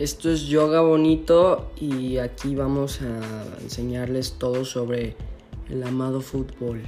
Esto es Yoga Bonito y aquí vamos a enseñarles todo sobre el amado fútbol.